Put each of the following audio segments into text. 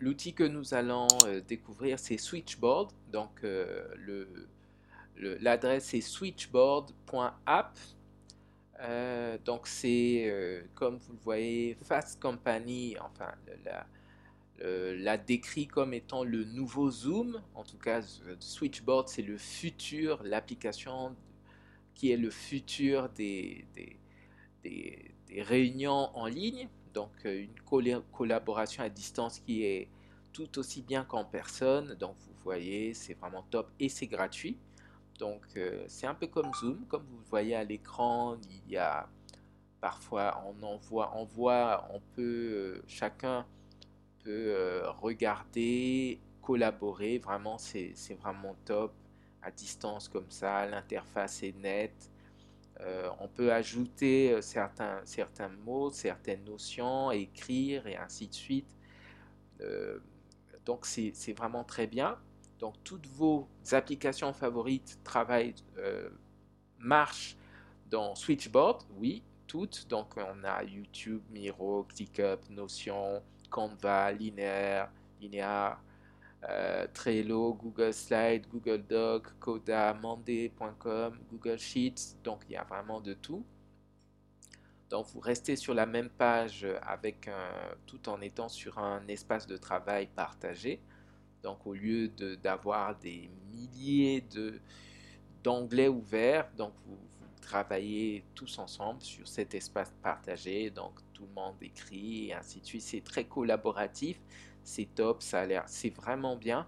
L'outil que nous allons euh, découvrir c'est Switchboard. Donc euh, le- le- l'adresse est switchboard.app. Euh, donc c'est comme vous le voyez, Fast Company, enfin la, décrit comme étant le nouveau Zoom. En tout cas, Switchboard c'est le futur, l'application qui est le futur des réunions en ligne, donc euh, une colla- collaboration à distance qui est tout aussi bien qu'en personne. Donc vous voyez, c'est vraiment top et c'est gratuit. Donc euh, c'est un peu comme Zoom, comme vous voyez à l'écran, il y a parfois on envoie, on voit, on peut, euh, chacun peut regarder, collaborer. Vraiment, c'est vraiment top à distance comme ça. L'interface est nette. Euh, on peut ajouter euh, certains, certains mots, certaines notions, écrire et ainsi de suite. Euh, donc c'est vraiment très bien. Donc toutes vos applications favorites travaillent, marchent dans Switchboard, oui, toutes. Donc on a YouTube, Miro, ClickUp, Notion, Canva, Linear, Linear, euh, Trello, Google Slide, Google Doc, Coda, Monday.com, Google Sheets. Donc il y a vraiment de tout. Donc vous restez sur la même page avec tout en étant sur un espace de travail partagé. Donc au lieu d'avoir des milliers d'onglets ouverts, donc vous, vous travaillez tous ensemble sur cet espace partagé. Donc tout le monde écrit et ainsi de suite. C'est très collaboratif, c'est top, ça a l'air, c'est vraiment bien.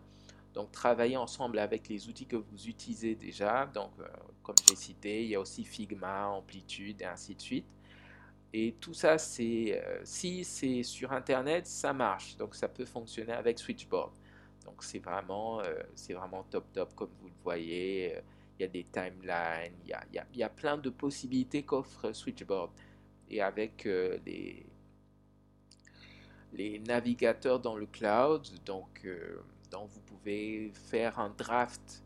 Donc travailler ensemble avec les outils que vous utilisez déjà. Donc euh, comme j'ai cité, il y a aussi Figma, Amplitude et ainsi de suite. Et tout ça, c'est euh, si c'est sur Internet, ça marche. Donc ça peut fonctionner avec Switchboard. Donc c'est vraiment, euh, top top comme vous le voyez. Il y a des timelines, il y a, il y a- il y a plein de possibilités qu'offre Switchboard. Et avec les, les navigateurs dans le cloud, donc, euh, donc vous pouvez faire un draft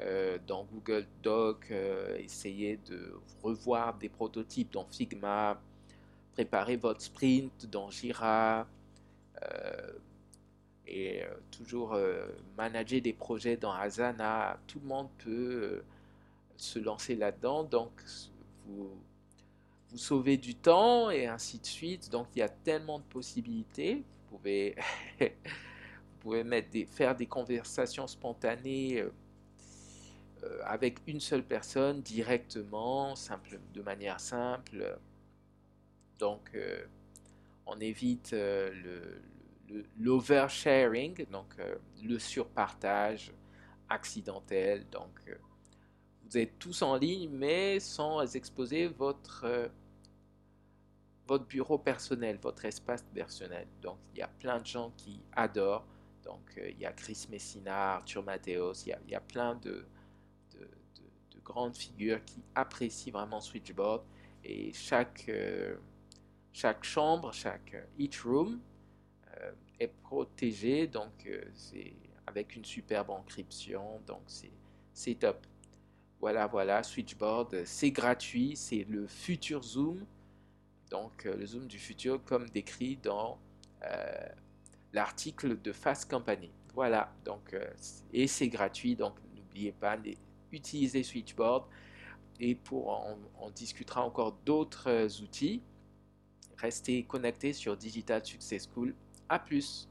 euh, dans Google Doc, euh, essayer de revoir des prototypes dans Figma, préparer votre sprint dans Jira, et toujours manager des projets dans Asana. Tout le monde peut se lancer là-dedans, donc vous, vous sauvez du temps et ainsi de suite. Donc il y a tellement de possibilités. Vous pouvez, vous pouvez mettre des, faire des conversations spontanées euh, euh, avec une seule personne directement, simple, de manière simple. Donc, euh, on évite euh, le, le- l'oversharing, donc le surpartage accidentel. Donc, vous êtes tous en ligne, mais sans exposer votre, votre bureau personnel, votre espace personnel. Donc, il y a plein de gens qui adorent. Donc, euh, il y a Chris Messina, Arthur Mateos, il y a, plein de, de, de- de grandes figures qui apprécient vraiment Switchboard. Et chaque, euh, chambre, chaque euh, each room est protégé, donc c'est avec une superbe encryption, donc c'est top. Voilà, voilà, Switchboard, c'est gratuit, c'est le futur Zoom, donc euh, le Zoom du futur comme décrit dans euh, l'article de Fast Company. Voilà, donc euh, et c'est gratuit, donc n'oubliez pas d'utiliser Switchboard. Et pour on, on discutera encore d'autres outils. Restez connectés sur Digital Success School. À plus!